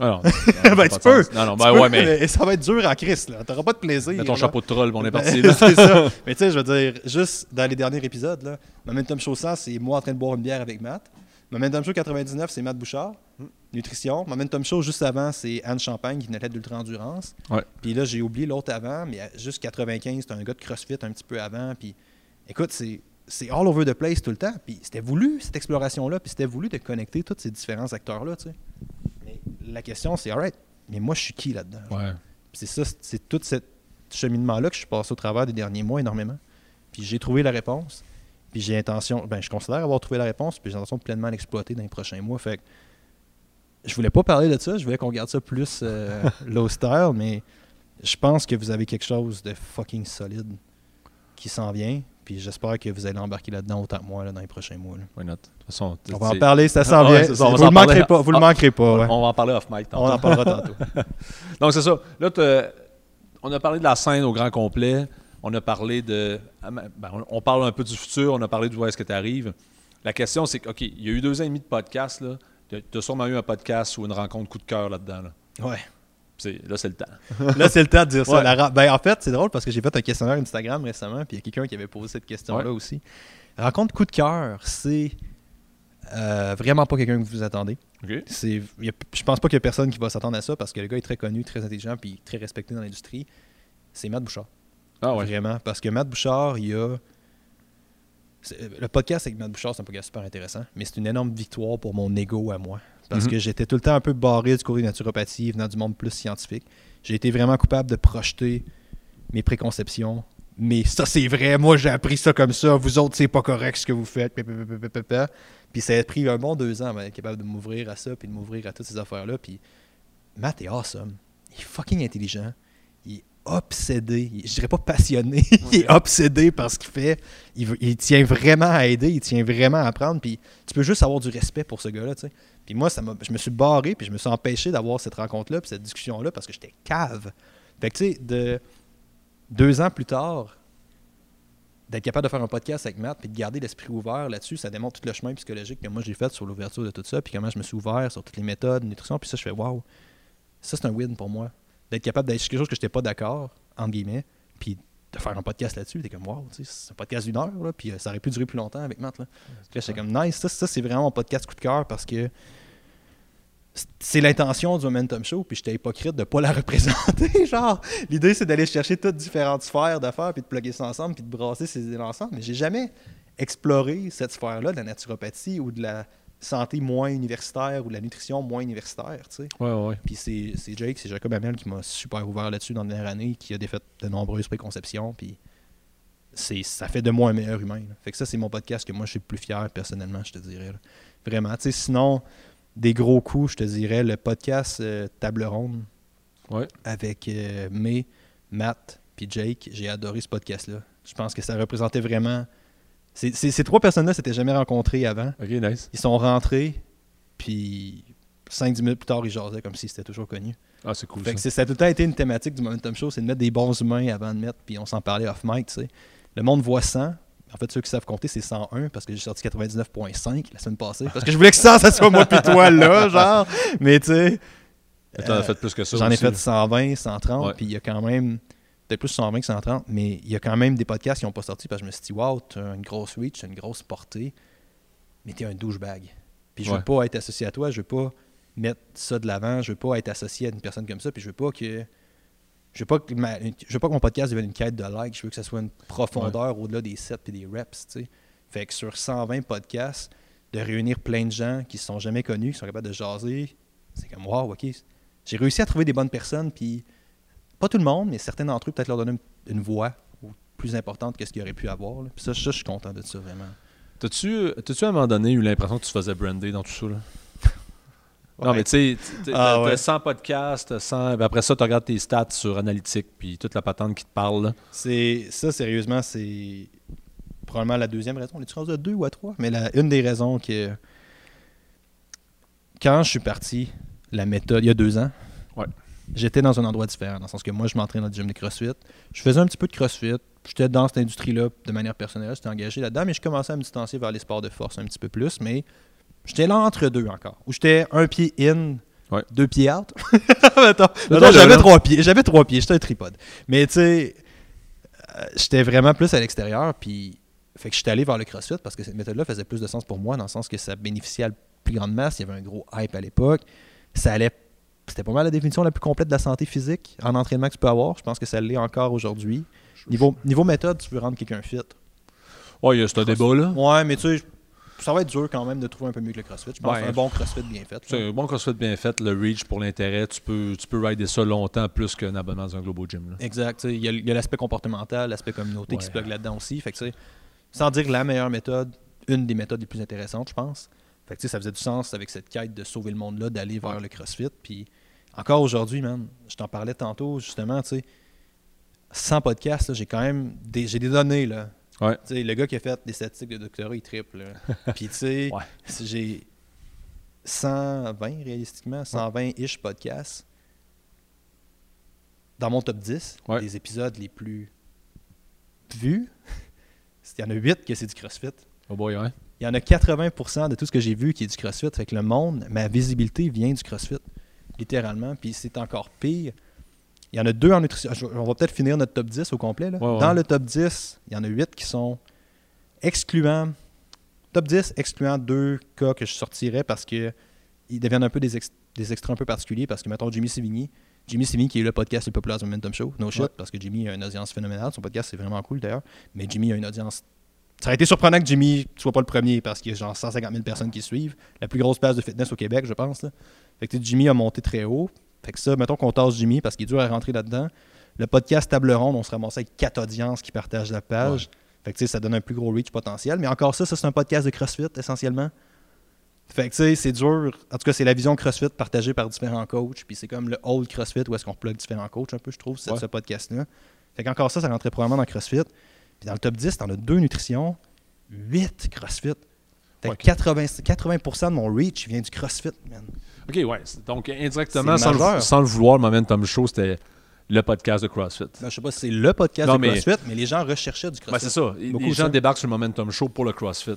Ah non, Ben, tu peux. Non, non, ben ouais, mais ça va être dur en crise. là. T'auras pas de plaisir. mets ton là. chapeau de troll, on est Ben, parti. c'est ça. Mais tu sais, je veux dire, juste dans les derniers épisodes, là, Momentum Show 100, c'est moi en train de boire une bière avec Matt. Momentum Show 99, c'est Matt Bouchard, Hmm. nutrition. Momentum Show juste avant, c'est Anne Champagne qui venait d'ultra-endurance. Ouais. Puis là, j'ai oublié l'autre avant, mais juste 95, c'était un gars de CrossFit un petit peu avant. Puis écoute, c'est c'est all over the place tout le temps. Puis c'était voulu, cette exploration-là, puis c'était voulu de connecter tous ces différents acteurs-là, tu sais. La question, c'est, alright, mais moi, je suis qui là-dedans? Ouais. C'est ça, c'est tout ce cheminement-là que je suis passé au travers des derniers mois énormément. Puis j'ai trouvé la réponse. Puis j'ai intention, ben je considère avoir trouvé la réponse, puis j'ai intention de pleinement l'exploiter dans les prochains mois. Fait que je voulais pas parler de ça, je voulais qu'on garde ça plus euh, low style, mais je pense que vous avez quelque chose de fucking solide qui s'en vient. Puis j'espère que vous allez embarquer là-dedans autant que moi là, dans les prochains mois. là. De toute façon, On va en parler, ça s'en vient. vous s'en le manquerez pas, vous le Ah, manquerez pas. On va en parler off mic tantôt. On en parlera tantôt. Donc, c'est ça. Là, on a parlé de la scène au grand complet. On a parlé de. ben, on- parle un peu du futur. On a parlé de où est-ce que tu arrives. La question, c'est que, OK, il y a eu deux ans et demi de podcast. Tu as sûrement eu un podcast ou une rencontre coup de cœur là-dedans. Là, Ouais. Là c'est le temps. Là, c'est le temps de dire ça. La ben, en fait, c'est drôle parce que j'ai fait un questionnaire Instagram récemment, puis il y a quelqu'un qui avait posé cette question-là Ouais. aussi. Rencontre coup de cœur, c'est euh, vraiment pas quelqu'un que vous attendez. OK? C'est, il y a- je pense pas qu'il y a personne qui va s'attendre à ça parce que le gars est très connu, très intelligent, puis très respecté dans l'industrie. C'est Matt Bouchard. Ah ouais. Vraiment. Parce que Matt Bouchard, il y a. Le podcast avec Matt Bouchard, c'est un podcast super intéressant, mais c'est une énorme victoire pour mon ego à moi. Parce Mhm. que j'étais tout le temps un peu barré du côté naturopathie, venant du monde plus scientifique. J'ai été vraiment coupable de projeter mes préconceptions. Mais ça, c'est vrai, moi j'ai appris ça comme ça, vous autres, c'est pas correct ce que vous faites. Puis, ça a pris un bon deux ans avant d'être capable de m'ouvrir à ça, puis de m'ouvrir à toutes ces affaires-là. Puis Matt est awesome. Il est fucking intelligent. Il est obsédé. Je dirais pas passionné. il est obsédé par ce qu'il fait. Il, veut- il tient vraiment à aider, il tient vraiment à apprendre. Puis tu peux juste avoir du respect pour ce gars-là, tu sais. Puis moi, ça je me suis barré, puis je me suis empêché d'avoir cette rencontre-là, puis cette discussion-là, parce que j'étais cave. Fait que tu sais, de deux ans plus tard, d'être capable de faire un podcast avec Matt, puis de garder l'esprit ouvert là-dessus, ça démontre tout le chemin psychologique que moi j'ai fait sur l'ouverture de tout ça, puis comment je me suis ouvert sur toutes les méthodes, nutrition, puis ça, je fais waouh, ça c'est un win pour moi. D'être capable d'être sur quelque chose que je n'étais pas d'accord, entre guillemets, puis de faire un podcast là-dessus, t'es comme sais, c'est un podcast d'une heure, là, puis euh, ça aurait pu durer plus longtemps avec Matt. Là, comme nice, ça, ça c'est vraiment mon podcast coup de cœur parce que c'est l'intention du Momentum Show, puis j'étais hypocrite de pas la représenter. Genre, l'idée c'est d'aller chercher toutes différentes sphères d'affaires, puis de plugger ça ensemble, puis de brasser ces idées ensemble. Mais j'ai jamais exploré cette sphère-là de la naturopathie ou de la santé moins universitaire ou de la nutrition moins universitaire, tu sais. Ouais, ouais. Puis c'est c'est Jake, c'est Jacob Hamel qui m'a super ouvert là-dessus dans la dernière année, qui a défait de nombreuses préconceptions, puis c'est ça fait de moi un meilleur humain. là. Fait que ça, c'est mon podcast que moi, je suis le plus fier personnellement, je te dirais. là. Vraiment, tu sais, sinon, des gros coups, je te dirais, le podcast euh, Table Ronde Ouais. avec euh, May, Matt, puis Jake, j'ai adoré ce podcast-là. Je pense que ça représentait vraiment... ces trois personnes-là s'étaient jamais rencontrées avant. Ok, nice. Ils sont rentrés, puis 5-10 minutes plus tard, ils jasaient comme si c'était toujours connu. Ah, c'est cool. Fait que ça. c'est- ça a tout le temps été une thématique du Momentum Show, c'est de mettre des bons humains avant de mettre, puis on s'en parlait off mic, tu sais. Le monde voit 100. En fait, ceux qui savent compter, c'est 101 parce que j'ai sorti 99.5 la semaine passée. Parce que je voulais que 100, ça soit moi puis toi là, genre. Mais tu sais, T'en as euh, fait plus que ça. j'en ai fait là. 120, 130, Ouais. puis il y a quand même, peut-être plus 120 que 130, mais il y a quand même des podcasts qui n'ont pas sorti parce que je me suis dit, wow, t'as une grosse reach, t'as une grosse portée, mais t'es un douchebag. Puis je veux Ouais. pas être associé à toi, je veux pas mettre ça de l'avant, je veux pas être associé à une personne comme ça, puis je veux pas que. Je veux pas que, ma- je veux pas que mon podcast devienne une quête de like, je veux que ça soit une profondeur au-delà des sets et des reps, tu sais. Fait que sur 120 podcasts, de réunir plein de gens qui se sont jamais connus, qui sont capables de jaser, c'est comme wow, ok. J'ai réussi à trouver des bonnes personnes, puis pas tout le monde, mais certains d'entre eux, peut-être leur donner une, une voix plus importante que ce qu'ils auraient pu avoir. là. Puis ça, ça, je suis content de ça, vraiment. T'as-tu, t'as-tu à un moment donné eu l'impression que tu faisais brander dans tout ça? Là? Non, mais tu sais, Ah, ouais. t'as 100 podcasts, t'as 100... après ça, tu regardes tes stats sur Analytique, puis toute la patente qui te parle. là. C'est ça, sérieusement, c'est probablement la deuxième raison. On est-tu rendu à deux ou à trois? Mais la, une des raisons que quand je suis parti, la méthode, il y a deux ans. J'étais dans un endroit différent, dans le sens que moi, je m'entraînais dans le gym de CrossFit. Je faisais un petit peu de CrossFit. J'étais dans cette industrie-là de manière personnelle, j'étais engagé là-dedans, mais je commençais à me distancier vers les sports de force un petit peu plus, mais j'étais là entre deux encore, où j'étais un pied in, Ouais. deux pieds out. Attends, attends, j'avais trois pieds, j'avais trois pieds, j'étais un tripode. Mais tu sais, euh, j'étais vraiment plus à l'extérieur, puis fait que j'étais allé vers le CrossFit parce que cette méthode-là faisait plus de sens pour moi, dans le sens que ça bénéficiait à la plus grande masse, il y avait un gros hype à l'époque, ça allait, c'était pas mal la définition la plus complète de la santé physique en entraînement que tu peux avoir, je pense que ça l'est encore aujourd'hui. Niveau, niveau méthode, tu veux rendre quelqu'un fit. Ouais, il y a ce débat là. Ouais, mais tu sais, ça va être dur quand même de trouver un peu mieux que le CrossFit. Je pense Ouais. un bon CrossFit bien fait. C'est un bon CrossFit bien fait, le reach pour l'intérêt, tu peux, tu peux rider ça longtemps plus qu'un abonnement dans un Globo Gym. Là. Exact. Il y a, l'aspect comportemental, l'aspect communauté qui se plug là-dedans aussi. Fait que, tu sais, sans dire la meilleure méthode, une des méthodes les plus intéressantes, je pense. Fait que, ça faisait du sens avec cette quête de sauver le monde-là, d'aller vers le CrossFit. Puis encore aujourd'hui, man, je t'en parlais tantôt, justement, tu sais, sans podcast, j'ai quand même des, j'ai des données. Là. Ouais. Le gars qui a fait des statistiques de doctorat, il triple. Puis, tu sais, Ouais. j'ai 120 réalistiquement, 120-ish podcasts dans mon top 10 Ouais. des épisodes les plus vus. Il y en a 8 que c'est du CrossFit. Oh boy, ouais. Il y en a 80% de tout ce que j'ai vu qui est du CrossFit. Fait que le monde, ma visibilité vient du CrossFit, littéralement. Puis c'est encore pire. Il y en a deux en nutrition. Je- On va peut-être finir notre top 10 au complet. là. Ouais, ouais. Dans le top 10, il y en a 8 qui sont excluants. Top 10 excluant deux cas que je sortirais parce que ils deviennent un peu des, ex- des extraits un peu particuliers. Parce que, mettons, Jimmy Sévigny. Jimmy Sévigny, qui est le podcast le plus populaire du Momentum Show. No shit, Ouais. parce que Jimmy a une audience phénoménale. Son podcast, c'est vraiment cool d'ailleurs. Mais Jimmy a une audience ça aurait été surprenant que Jimmy soit pas le premier parce qu'il y a genre 150 000 personnes qui suivent. La plus grosse place de fitness au Québec, je pense. Là. Fait que Jimmy a monté très haut. Fait que ça, mettons qu'on tasse Jimmy parce qu'il est dur à rentrer là-dedans. Le podcast Table Ronde, on se ramassait avec quatre audiences qui partagent la page. Fait que ça donne un plus gros reach potentiel. Mais encore ça, ça c'est un podcast de CrossFit essentiellement. Fait que tu sais, c'est dur. En tout cas, c'est la vision CrossFit partagée par différents coachs. Puis c'est comme le old CrossFit où est-ce qu'on plug différents coachs un peu, je trouve, c'est Ouais. ce podcast-là. Fait qu'encore ça, ça rentrait probablement dans CrossFit. Puis dans le top 10, t'en as deux nutrition, 8 CrossFit. Ouais. 80, 80% de mon reach vient du CrossFit, man. OK, ouais. Donc, indirectement, le, sans le vouloir, le Momentum Show, c'était le podcast de CrossFit. Ben, je sais pas si c'est le podcast Non, de mais- CrossFit, mais les gens recherchaient du CrossFit. Ben, c'est ça. Beaucoup les gens ça. débarquent sur le Momentum Show pour le CrossFit.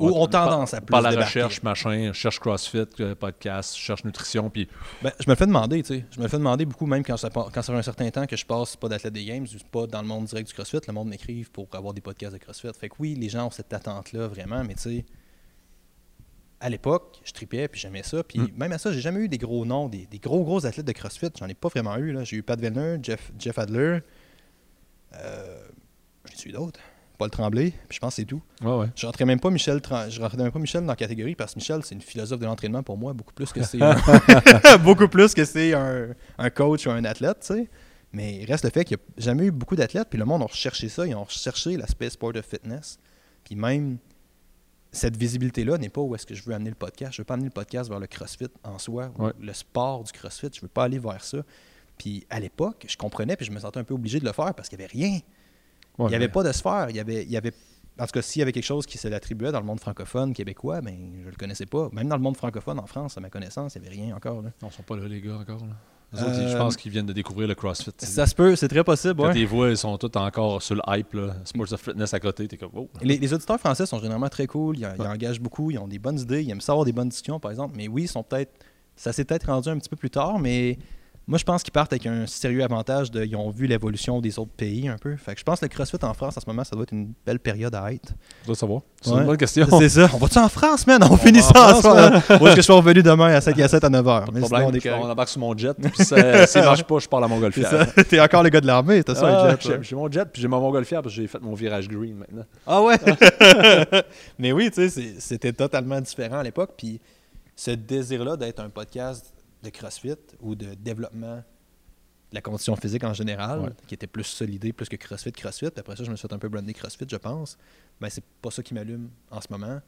Ou ont par- tendance à plus Par la débarquer. recherche, machin, cherche CrossFit, euh, podcast, cherche nutrition, puis Ben, je me le fais demander, tu sais. Je me le fais demander beaucoup, même quand ça, pa- quand ça fait un certain temps que je passe pas d'athlète des Games, pas dans le monde direct du CrossFit, le monde m'écrive pour avoir des podcasts de CrossFit. Fait que oui, les gens ont cette attente-là, vraiment, mais tu sais, à l'époque, je tripais, puis j'aimais ça. Puis Mm. même à ça, j'ai jamais eu des gros noms, des, des gros, gros athlètes de CrossFit. J'en ai pas vraiment eu. J'ai eu Pat Vellner, Jeff, Jeff Adler. Euh, J'en ai eu d'autres. Paul Tremblay, puis je pense que c'est tout. ouais, ouais. Je rentrais même pas Michel, je rentrais même pas Michel dans la catégorie parce que Michel, c'est une philosophe de l'entraînement pour moi, beaucoup plus que c'est un- beaucoup plus que c'est un, un coach ou un athlète, tu sais. Mais il reste le fait qu'il n'y a jamais eu beaucoup d'athlètes, puis le monde a recherché ça, ils ont recherché l'aspect sport de fitness. Puis même cette visibilité-là n'est pas où est-ce que je veux amener le podcast. Je veux pas amener le podcast vers le CrossFit en soi, ou Ouais. le sport du CrossFit. Je veux pas aller vers ça. Puis à l'époque, je comprenais, puis je me sentais un peu obligé de le faire parce qu'il n'y avait rien. Ouais, Il n'y avait pas de sphère. Il y avait, il y avait, en tout cas, s'il y avait quelque chose qui se l'attribuait dans le monde francophone québécois, ben, je le connaissais pas. Même dans le monde francophone en France, à ma connaissance, il n'y avait rien encore. là. Non, ils sont pas là, les gars, encore. Là. Autres, Euh, je pense qu'ils viennent de découvrir le CrossFit. Ça se peut, c'est très possible. Quand ouais. tes voix, ils sont tous encore sur le hype. Là. Sports of Fitness à côté, t'es comme, oh. Les, les auditeurs français sont généralement très cool. Ils, ils engagent beaucoup. Ils ont des bonnes idées. Ils aiment ça avoir des bonnes discussions, par exemple. Mais oui, ils sont peut-être. Ça s'est peut-être rendu un petit peu plus tard, mais moi, je pense qu'ils partent avec un sérieux avantage de. Ils ont vu l'évolution des autres pays un peu. Fait que je pense que le CrossFit en France, en ce moment, ça doit être une belle période à être. Tu dois savoir. C'est Ouais. une bonne question. C'est ça. On va-tu en France, man? On, finit va ça en France, soir. Ou est-ce que je suis revenu demain à 5 à 7 à 9 h? Pas de problème, je- on embarque sur mon jet, puis ça, Ah. marche pas, je pars à C'est Montgolfière. ça. T'es encore le gars de l'armée, t'as ça, Ah, un jet, j'ai- mon jet, puis j'ai mon Montgolfière, parce que j'ai fait mon virage green maintenant. Ah ouais? Mais oui, tu sais, c'était totalement différent à l'époque. Puis ce désir-là d'être un podcast de CrossFit ou de développement de la condition physique en général, Ouais. qui était plus solidé, plus que CrossFit, CrossFit. Puis après ça, je me suis fait un peu brander CrossFit, je pense. Ben, c'est pas ça qui m'allume en ce moment.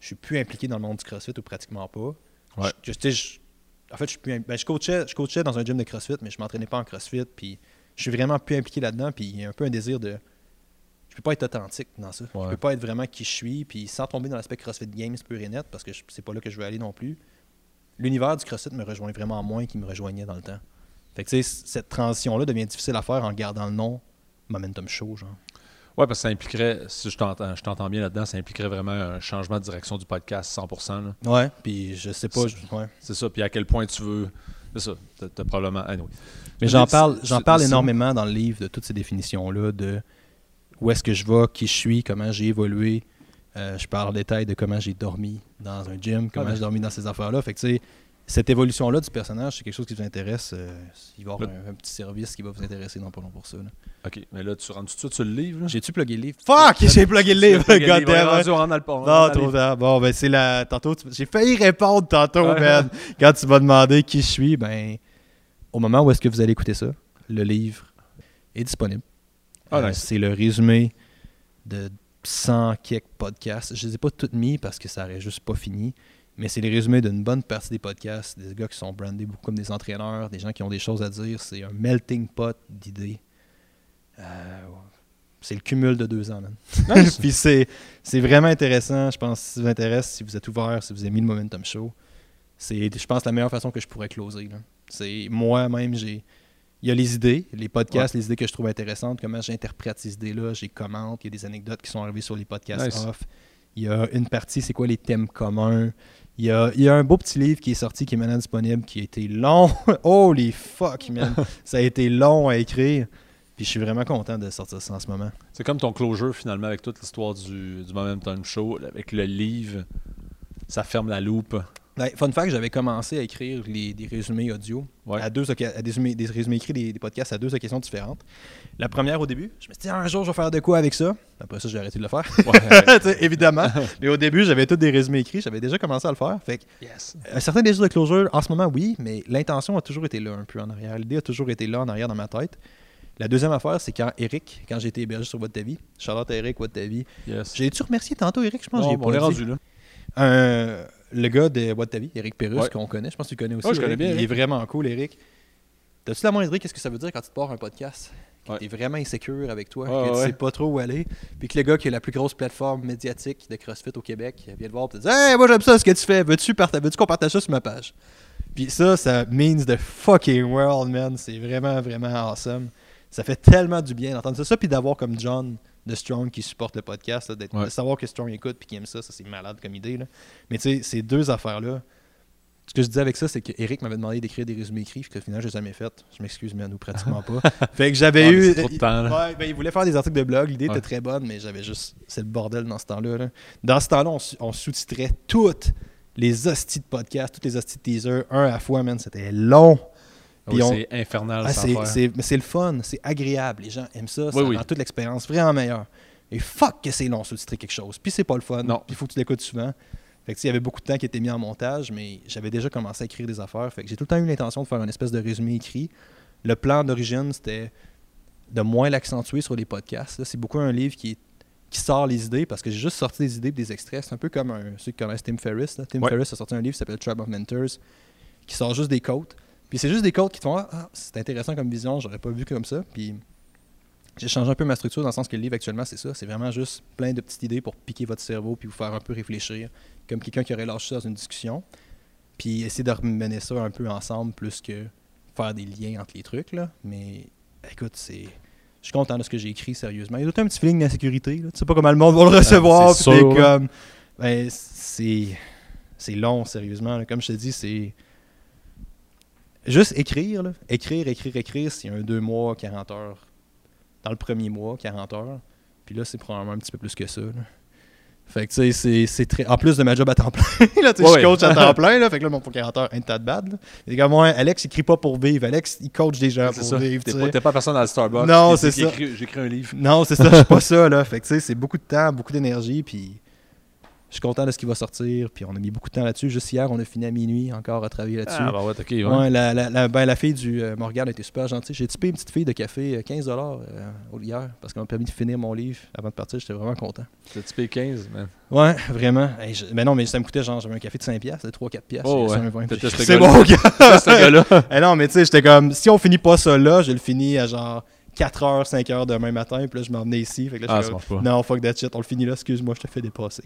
Je suis plus impliqué dans le monde du CrossFit ou pratiquement pas. Ouais. Je- en fait, je, suis plus ben, je, coachais, je coachais dans un gym de CrossFit, mais je m'entraînais pas en CrossFit. Puis je suis vraiment plus impliqué là-dedans. Puis il y a un peu un désir de. Je peux pas être authentique dans ça. Je peux pas être vraiment qui je suis. Puis sans tomber dans l'aspect CrossFit Games pur et net, parce que c'est pas là que je veux aller non plus. L'univers du CrossFit me rejoint vraiment moins qu'il me rejoignait dans le temps. Fait que cette transition-là devient difficile à faire en gardant le nom Momentum Show, genre. Ouais, parce que ça impliquerait, si je t'entends, je t'entends bien là-dedans, ça impliquerait vraiment un changement de direction du podcast 100%. là. Ouais. Puis je sais pas. C'est- ouais. C'est ça, puis à quel point tu veux. C'est ça, t'as, t'as probablement. anyway. Mais j'en C'est- parle, j'en parle énormément dans le livre de toutes ces définitions-là, de où est-ce que je vais, qui je suis, comment j'ai évolué. Euh, je parle en détail de comment j'ai dormi dans un gym, comment Ah, j'ai dormi dans ces affaires-là. Fait que tu sais, cette évolution-là du personnage, c'est quelque chose qui vous intéresse. euh, il va y avoir un, un petit service qui va vous intéresser dans pas long pour ça. là. Ok, mais là, tu rentres tout de suite sur le livre. là? J'ai-tu plugué le livre? Fuck! J'ai plugué le livre! God damn, rendu, on rentre dans le pont, on rentre Non, trop tard. Bon, ben c'est la. Tantôt, tu- j'ai failli répondre tantôt, man. Quand tu m'as demandé qui je suis, ben, au moment où est-ce que vous allez écouter ça, le livre est disponible. Ah, Euh, nice. C'est le résumé de 100 quelques podcasts. Je les ai pas toutes mis parce que ça aurait juste pas fini. Mais c'est les résumés d'une bonne partie des podcasts, des gars qui sont brandés beaucoup comme des entraîneurs, des gens qui ont des choses à dire. C'est un melting pot d'idées. Euh, c'est le cumul de deux ans, man. Nice. Puis c'est, c'est vraiment intéressant. Je pense que si ça vous intéresse, si vous êtes ouvert, si vous avez mis le Momentum Show, c'est, je pense, la meilleure façon que je pourrais closer. là. C'est moi-même, j'ai. Il y a les idées, les podcasts, les idées que je trouve intéressantes, comment j'interprète ces idées-là, j'ai commente, il y a des anecdotes qui sont arrivées sur les podcasts Nice. off. Il y a une partie, c'est quoi les thèmes communs? Il y a, il y a un beau petit livre qui est sorti, qui est maintenant disponible, qui a été long. Holy fuck, man! ça a été long à écrire. Puis je suis vraiment content de sortir ça en ce moment. C'est comme ton closure finalement avec toute l'histoire du, du Momentum Show, avec le livre. Ça ferme la loupe. Ben, fun fact, j'avais commencé à écrire les, des résumés audio Ouais. à deux à des, résumés, des résumés écrits des, des podcasts à deux occasions différentes. La première au début, je me suis dit un jour je vais faire de quoi avec ça? Après ça, j'ai arrêté de le faire. Ouais. Évidemment. Mais au début, j'avais tous des résumés écrits, j'avais déjà commencé à le faire. Fait que, yes. un certain désir de closure, en ce moment, oui, mais l'intention a toujours été là un peu en arrière. L'idée a toujours été là en arrière dans ma tête. La deuxième affaire, c'est quand Eric, quand j'ai été hébergé sur Votre Vie, Charlotte Eric, Votre Vie, Yes. j'ai-tu remercié tantôt Eric, je pense que Non, j'ai bon, on est pas rendu là. Un- le gars de What Ta Vie, Eric Ouais. qu'on connaît, je pense que tu le connais aussi. Je connais bien, Il est vraiment cool, Eric. T'as-tu la moindre idée qu'est-ce que ça veut dire quand tu te pars un podcast? Que Ouais. t'es vraiment insécure avec toi, que tu sais pas trop où aller, puis que le gars qui a la plus grosse plateforme médiatique de CrossFit au Québec vient te voir et te dit Hey, moi j'aime ça ce que tu fais, veux-tu parta- veux-tu qu'on partage ça sur ma page? Puis ça, ça means the fucking world, man. C'est vraiment, vraiment awesome. Ça fait tellement du bien d'entendre ça. Ça, puis d'avoir comme John de Strong qui supporte le podcast, là, Ouais. de savoir que Strong écoute puis qu'il aime ça, ça c'est malade comme idée. Là. Mais tu sais, ces deux affaires-là, ce que je disais avec ça, c'est que Eric m'avait demandé d'écrire des résumés écrits, puis que finalement, je les ai jamais fait. Je m'excuse, mais à nous, pratiquement pas. fait que j'avais eu. c'est trop de temps, là. Ouais, ben, il voulait faire des articles de blog, l'idée Ouais. était très bonne, mais j'avais juste. C'est le bordel dans ce temps-là. là. Dans ce temps-là, on, on sous-titrait toutes les hosties de podcast, toutes les hosties de teaser, un à la fois, man. C'était long. Ah Puis oui, on- C'est infernal, Ah, c'est, c'est- mais c'est le fun, c'est agréable. Les gens aiment ça, ça Oui, rend oui. toute l'expérience vraiment meilleure. Et fuck que c'est long sous-titrer quelque chose. Puis c'est pas le fun. Non. Puis il faut que tu l'écoutes souvent. Fait que il y avait beaucoup de temps qui était mis en montage, mais j'avais déjà commencé à écrire des affaires. Fait que j'ai tout le temps eu l'intention de faire une espèce de résumé écrit. Le plan d'origine, c'était de moins l'accentuer sur les podcasts. là. C'est beaucoup un livre qui, qui sort les idées parce que j'ai juste sorti des idées et des extraits. C'est un peu comme un, ceux qui connaissent Tim Ferriss. là. Tim Ouais. Ferriss a sorti un livre qui s'appelle Tribe of Mentors qui sort juste des quotes. Puis c'est juste des quotes qui te font Ah, ah, c'est intéressant comme vision, j'aurais pas vu comme ça. Puis j'ai changé un peu ma structure dans le sens que le livre actuellement, c'est ça. C'est vraiment juste plein de petites idées pour piquer votre cerveau puis vous faire un peu réfléchir, comme quelqu'un qui aurait lâché ça dans une discussion. Puis essayer de remener ça un peu ensemble plus que faire des liens entre les trucs. Là. Mais écoute, c'est. Je suis content de ce que j'ai écrit, sérieusement. Il y a tout un petit feeling d'insécurité. là. Tu sais pas comment le monde va le recevoir. Ah, c'est sûr, là. comme. Ben, c'est. C'est long, sérieusement. là. Comme je te dis, c'est. Juste écrire, là. Écrire, écrire, écrire, c'est un 2 mois, 40 heures. Dans le premier mois, 40 heures. Puis là, c'est probablement un petit peu plus que ça. là. Fait que, tu sais, c'est- très. En plus de ma job à temps plein, là, tu sais, Ouais, je ouais. coach à temps plein, là. Fait que là, mon 40 heures, ain't that bad, comme moi, Alex, il crie pas pour vivre. Alex, il coach des gens pour ça. vivre, tu T'es pas, pas personne dans le Starbucks. Non, c'est ça. J'écris un livre. Non, c'est ça, je suis pas ça, là. Fait que, tu sais, c'est beaucoup de temps, beaucoup d'énergie, puis suis content de ce qui va sortir, puis on a mis beaucoup de temps là-dessus. Juste hier, on a fini à minuit encore à travailler là-dessus. Ah, bah ouais, ok. ouais. Ouais, la, la, la, ben, la fille du euh, Morgane était super gentille. J'ai typé une petite fille de café euh, 15$ euh, au- hier parce qu'elle m'a permis de finir mon livre avant de partir. J'étais vraiment content. T'as typé 15, man. Ouais, vraiment. Hey, je- mais non, mais ça me coûtait genre, j'avais un café de 5$, de 3-4$. piastres, Oh, ouais. C'est bon, gars. ce gars-là. Eh non, mais tu sais, j'étais comme, si on finit pas ça là, je le finis à genre 4h, 5h demain matin, puis là, je m'en venais ici. Fait que là, Ah, j'étais ça comme, marche pas. non, fuck that shit, on le finit là, excuse-moi, je te fais dépasser.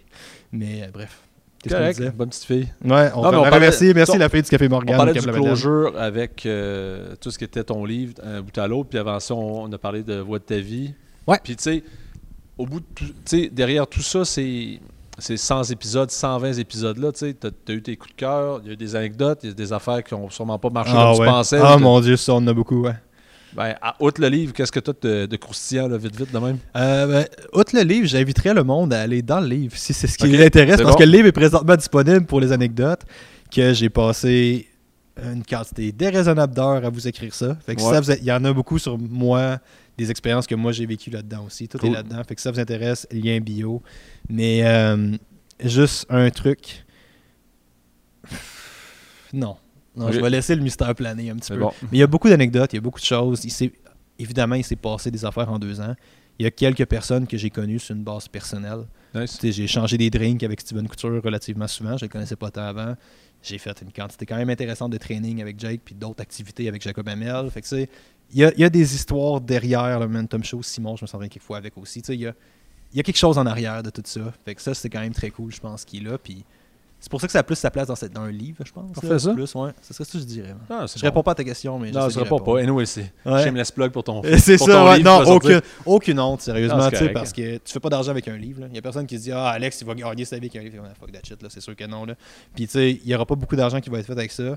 Mais euh, bref. Qu'est-ce qu'on Correct, disait? bonne petite fille. Ouais, on, Non, mais on parlait- merci, merci on- la fille du Café On Morgane. parlait du closure avec euh, tout ce qui était ton livre, un bout à l'autre, puis avant ça, on, on a parlé de Voix de ta vie. Ouais. Puis tu sais, au bout de tout, tu sais, derrière tout ça, c'est c'est 100 épisodes, 120 épisodes-là, tu sais, t'as as eu tes coups de cœur, il y a eu des anecdotes, il y a des affaires qui ont sûrement pas marché Ah, comme ouais. tu pensais. Ah mon dieu, ça, on en a beaucoup, ouais. Ben, à- outre le livre, qu'est-ce que tu as de, de croustillant, là, vite, vite, de même? Euh, ben, outre le livre, j'inviterais le monde à aller dans le livre si c'est ce qui Ok, l'intéresse, parce bon. que le livre est présentement disponible pour les anecdotes, que j'ai passé une quantité déraisonnable d'heures à vous écrire ça. Fait que si ça vous a- il y en a beaucoup sur moi, des expériences que moi j'ai vécues là-dedans aussi. Tout est Cool. là-dedans. Fait que si ça vous intéresse, lien bio. Mais euh, juste un truc. Non. Non, je vais laisser le mystère planer un petit peu. bon. Mais il y a beaucoup d'anecdotes, il y a beaucoup de choses. Il évidemment, il s'est passé des affaires en deux ans. Il y a quelques personnes que j'ai connues sur une base personnelle. Nice. J'ai changé des drinks avec Steven Couture relativement souvent. Je ne le connaissais pas tant avant. J'ai fait une quantité quand même intéressante de training avec Jake puis d'autres activités avec Jacob. Fait que, sais, il y a, il y a des histoires derrière le Momentum Show. Simon, je me souviens quelques fois avec aussi. Il y a, il y a quelque chose en arrière de tout ça. Fait que ça, c'est quand même très cool, je pense, qu'il est là. Puis c'est pour ça que ça a plus sa place dans, cette, dans un livre, je pense. On là. fait ça? Plus, ouais. Ce serait ça que je dirais. Ah, Je bon. réponds pas à ta question, mais Non, je de réponds pas. Anyway, c'est Ouais. shameless plug pour ton Et C'est pour ça, ton ouais. livre non, aucune, aucune honte, sérieusement, Non, correct. parce que tu fais pas d'argent avec un livre. Il y a personne qui se dit Ah, Alex, il va gagner sa vie avec un livre. Ah, fuck that shit, là, c'est sûr que non. Là. Puis, tu sais, il y aura pas beaucoup d'argent qui va être fait avec ça.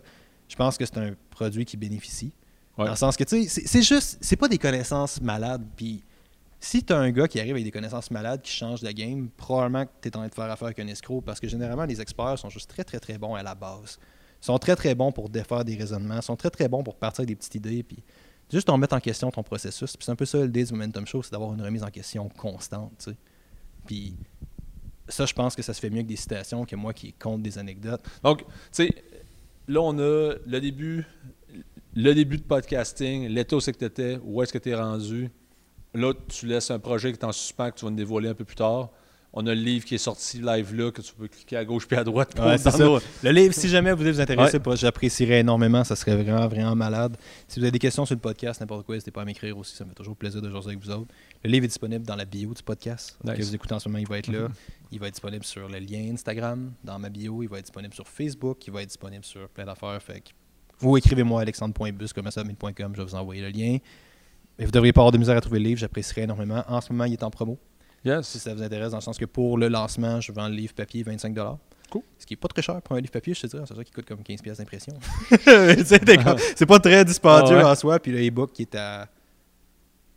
Je pense que c'est un produit qui bénéficie. Ouais. Dans le sens que, tu sais, c'est- c'est juste, c'est pas des connaissances malades. Puis, si tu as un gars qui arrive avec des connaissances malades qui change de game, probablement que tu es en train de faire affaire avec un escroc parce que généralement, les experts sont juste très, très, très bons à la base. Ils sont très, très bons pour défaire des raisonnements. Sont très, très bons pour partir des petites idées. Puis, juste en mettre en question ton processus. Puis, c'est un peu ça l'idée du Momentum Show, c'est d'avoir une remise en question constante, tu. Puis, ça, je pense que ça se fait mieux que des citations que moi qui compte des anecdotes. Donc, tu sais, là, on a le début, le début de podcasting, l'état où c'est que tu étais, où est-ce que tu es rendu. Là, tu laisses un projet qui est en suspens, que tu vas nous dévoiler un peu plus tard. On a le livre qui est sorti live là, que tu peux cliquer à gauche puis à droite. pour Ouais, ça. Le livre, si jamais vous voulez vous intéresser, pas- j'apprécierais énormément. Ça serait vraiment, vraiment malade. Si vous avez des questions sur le podcast, n'importe quoi, n'hésitez pas à m'écrire aussi. Ça me fait toujours plaisir de jaser avec vous autres. Le livre est disponible dans la bio du podcast Nice. que vous écoutez en ce moment. Il va être là. Mhm. Il va être disponible sur le lien Instagram dans ma bio. Il va être disponible sur Facebook. Il va être disponible sur plein d'affaires. Fait que vous écrivez-moi alexandre.bus.com. Je vais vous envoyer le lien. Mais vous devriez pas avoir de misère à trouver le livre. J'apprécierais énormément. En ce moment, il est en promo. Si Yes. ça vous intéresse, dans le sens que pour le lancement, je vends le livre papier 25 Cool. Ce qui est pas très cher pour un livre papier, je te dirais. C'est ça qui coûte comme 15 pièces d'impression. Comme- c'est pas très dispendieux Ah ouais. en soi. Puis le e-book qui est à.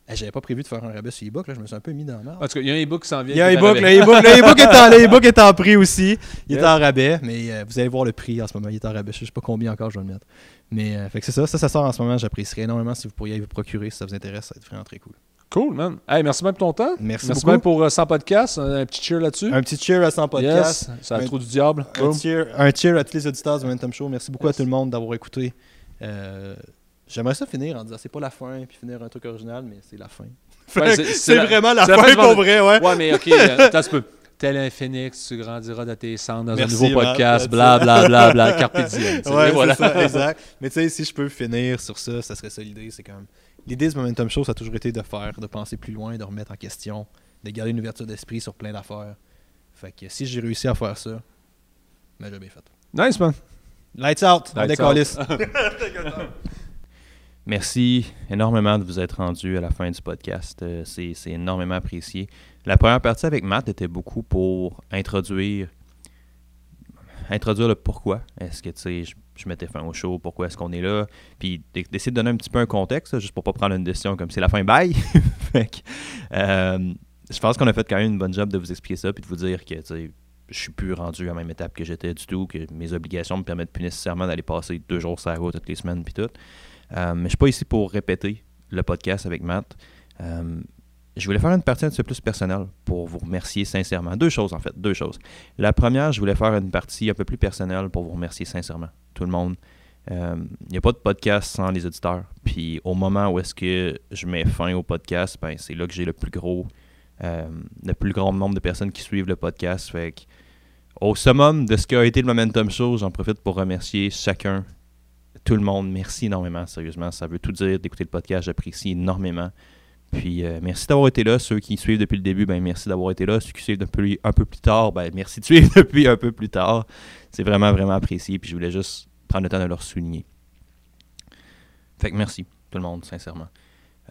Eh, J'avais pas prévu de faire un rabais sur e-book. Là. Je me suis un peu mis dans merde. En tout cas, il y a un e-book qui s'en vient. Il y a un e-book. en Le rabais. e-book, le e-book est, le est en prix aussi. Il est en rabais. Mais euh, vous allez voir le prix en ce moment. Il est en rabais. Je sais pas combien encore je vais le mettre. Mais euh, fait que c'est ça. Ça, ça sort en ce moment. J'apprécierais énormément si vous pourriez vous procurer. Si ça vous intéresse, ça va être vraiment très cool. Cool, man. Hey, merci même pour ton temps. Merci, Merci beaucoup. même pour euh, 100 podcasts. Un, un petit cheer là-dessus. Un petit cheer à 100 podcasts. Yes. Un- trou du diable. Un cheer, un cheer à tous les auditeurs du Momentum Show. Merci beaucoup Yes. à tout le monde d'avoir écouté. Euh, J'aimerais ça finir en disant c'est pas la fin, puis finir un truc original, mais c'est la fin. C'est- vraiment la fin pour vrai, ouais. Ouais, mais ok, euh, attends un petit peu. Tel un phénix, tu grandiras de tes cendres dans Merci, un nouveau Matt, podcast, that's bla bla bla bla, carpe diem. Ouais, voilà. ça, exact. Mais tu sais, si je peux finir sur ça, ça serait ça l'idée. C'est comme. L'idée du Momentum Show, ça a toujours été de faire, de penser plus loin, de remettre en question, de garder une ouverture d'esprit sur plein d'affaires. Fait que si j'ai réussi à faire ça, ben j'ai bien fait. Nice, man. Lights out, on Lights décalisse. Merci énormément de vous être rendu à la fin du podcast. Euh, c'est énormément apprécié. La première partie avec Matt était beaucoup pour introduire introduire le pourquoi. Est-ce que tu sais, je, mettais fin au show, pourquoi est-ce qu'on est là, puis d'essayer de donner un petit peu un contexte, juste pour pas prendre une décision comme c'est la fin, bye. Euh, je pense qu'on a fait quand même une bonne job de vous expliquer ça, puis de vous dire que tu sais, je suis plus rendu à la même étape que j'étais du tout, que mes obligations me permettent plus nécessairement d'aller passer deux jours sur la route toutes les semaines, puis tout. Euh, mais je suis pas ici pour répéter le podcast avec Matt. Euh, je voulais faire une partie un peu plus personnelle pour vous remercier sincèrement. Deux choses en fait, deux choses. La première, je voulais faire une partie un peu plus personnelle pour vous remercier sincèrement, tout le monde. Euh, Il n'y a pas de podcast sans les auditeurs. Puis au moment où est-ce que je mets fin au podcast, ben, c'est là que j'ai le plus gros, le plus grand nombre de personnes qui suivent le podcast. Fait que, au summum de ce qu'a été le Momentum Show, j'en profite pour remercier chacun tout le monde, merci énormément, sérieusement. Ça veut tout dire d'écouter le podcast, j'apprécie énormément. Puis euh, merci d'avoir été là. Ceux qui suivent depuis le début, ben merci d'avoir été là. Ceux qui suivent depuis un peu plus tard, ben merci de suivre depuis un peu plus tard. C'est vraiment, vraiment apprécié. Puis je voulais juste prendre le temps de leur souligner. Fait que merci, tout le monde, sincèrement.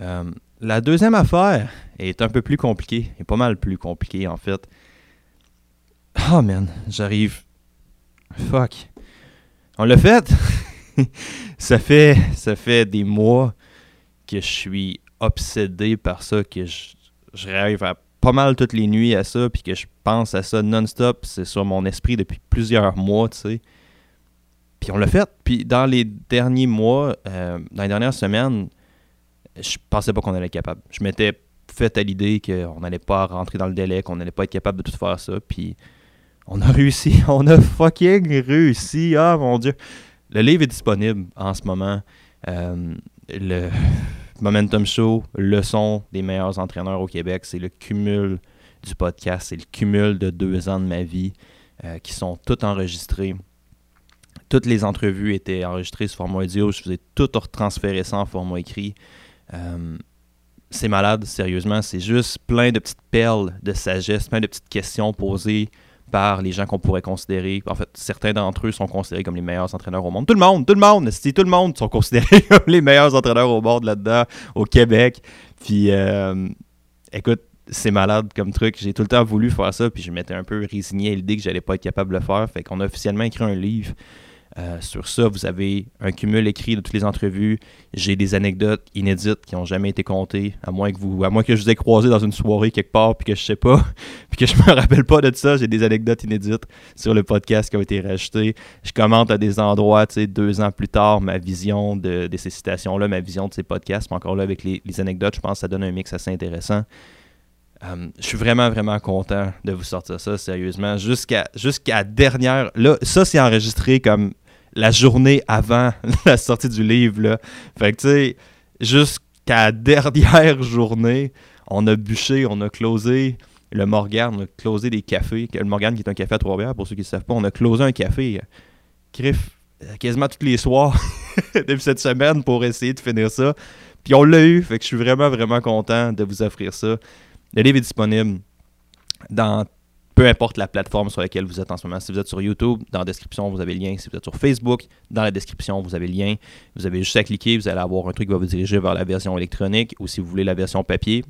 Euh, la deuxième affaire est un peu plus compliquée, et pas mal plus compliquée en fait. Oh man, j'arrive. Fuck. On l'a fait. ça fait ça fait des mois que je suis obsédé par ça, que je, je rêve à pas mal toutes les nuits à ça, puis que je pense à ça non-stop. C'est sur mon esprit depuis plusieurs mois, tu sais. Puis on l'a fait. Puis dans les derniers mois, euh, dans les dernières semaines, je pensais pas qu'on allait être capable. Je m'étais fait à l'idée qu'on n'allait pas rentrer dans le délai, qu'on n'allait pas être capable de tout faire ça. Puis on a réussi. On a fucking réussi. Ah mon dieu. Le livre est disponible en ce moment. Euh, le Momentum Show, leçon des meilleurs entraîneurs au Québec, c'est le cumul du podcast, c'est le cumul de deux ans de ma vie euh, qui sont toutes enregistrés. Toutes les entrevues étaient enregistrées sous format audio. Je faisais tout retransférer ça en format écrit. Euh, c'est malade, sérieusement. C'est juste plein de petites perles de sagesse, plein de petites questions posées par les gens qu'on pourrait considérer. En fait, certains d'entre eux sont considérés comme les meilleurs entraîneurs au monde. Tout le monde, tout le monde, si tout le monde sont considérés comme les meilleurs entraîneurs au monde là-dedans, au Québec. Puis, euh, écoute, c'est malade comme truc. J'ai tout le temps voulu faire ça, puis je m'étais un peu résigné à l'idée que j'allais pas être capable de le faire. Fait qu'on a officiellement écrit un livre. Euh, sur ça, vous avez un cumul écrit de toutes les entrevues. J'ai des anecdotes inédites qui n'ont jamais été comptées, à moins que vous, à moins que je vous ai croisé dans une soirée quelque part, puis que je sais pas, puis que je me rappelle pas de ça. J'ai des anecdotes inédites sur le podcast qui ont été rajoutées. Je commente à des endroits, tu sais, deux ans plus tard, ma vision de, ces citations-là, ma vision de ces podcasts. Mais encore là, avec les, anecdotes, je pense que ça donne un mix assez intéressant. Um, je suis vraiment, vraiment content de vous sortir ça, sérieusement. Jusqu'à jusqu'à dernière. Là, ça, c'est enregistré comme la journée avant la sortie du livre. Là. Fait que, tu sais, jusqu'à la dernière journée, on a bûché, on a closé. le Morgan, on a closé des cafés. Le Morgan qui est un café à Trois-Rivières, pour ceux qui ne savent pas, on a closé un café. Griff, quasiment tous les soirs depuis cette semaine pour essayer de finir ça. Puis on l'a eu, fait que je suis vraiment, vraiment content de vous offrir ça. Le livre est disponible dans peu importe la plateforme sur laquelle vous êtes en ce moment. Si vous êtes sur YouTube, dans la description, vous avez le lien. Si vous êtes sur Facebook, dans la description, vous avez le lien. Vous avez juste à cliquer, vous allez avoir un truc qui va vous diriger vers la version électronique ou si vous voulez la version papier.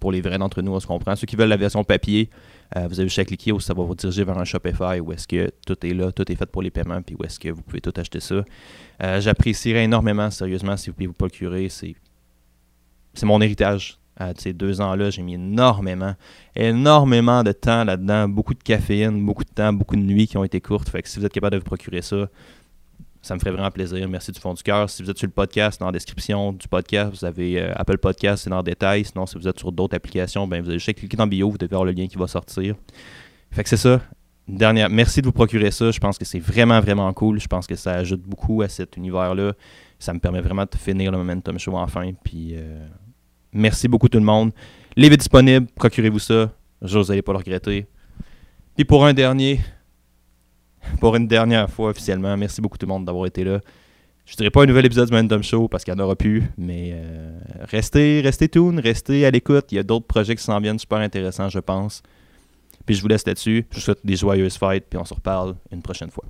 Pour les vrais d'entre nous, on se comprend. Ceux qui veulent la version papier, euh, vous avez juste à cliquer ou ça va vous diriger vers un Shopify où est-ce que tout est là, tout est fait pour les paiements, puis où est-ce que vous pouvez tout acheter ça. Euh, j'apprécierais énormément, sérieusement, si vous pouvez vous procurer. C'est, c'est mon héritage à ces deux ans-là, j'ai mis énormément, énormément de temps là-dedans, beaucoup de caféine, beaucoup de temps, beaucoup de nuits qui ont été courtes. Fait que si vous êtes capable de vous procurer ça, ça me ferait vraiment plaisir. Merci du fond du cœur. Si vous êtes sur le podcast, dans la description du podcast, vous avez euh, Apple Podcast, c'est dans le détail. Sinon, si vous êtes sur d'autres applications, ben, vous avez juste cliquer dans bio, vous devez avoir le lien qui va sortir. Fait que c'est ça. dernière, merci de vous procurer ça. Je pense que c'est vraiment, vraiment cool. Je pense que ça ajoute beaucoup à cet univers-là. Ça me permet vraiment de finir le momentum show enfin. Puis euh, Merci beaucoup tout le monde. Livre est disponible, procurez-vous ça. Vous n'allez pas le regretter. Puis pour un dernier, pour une dernière fois officiellement, merci beaucoup tout le monde d'avoir été là. Je dirais pas un nouvel épisode du Momentum Show parce qu'il n'y en aura plus, mais euh, restez, restez tune, restez à l'écoute. Il y a d'autres projets qui s'en viennent super intéressants, je pense. Puis je vous laisse là-dessus. Je vous souhaite des joyeuses fêtes, puis on se reparle une prochaine fois.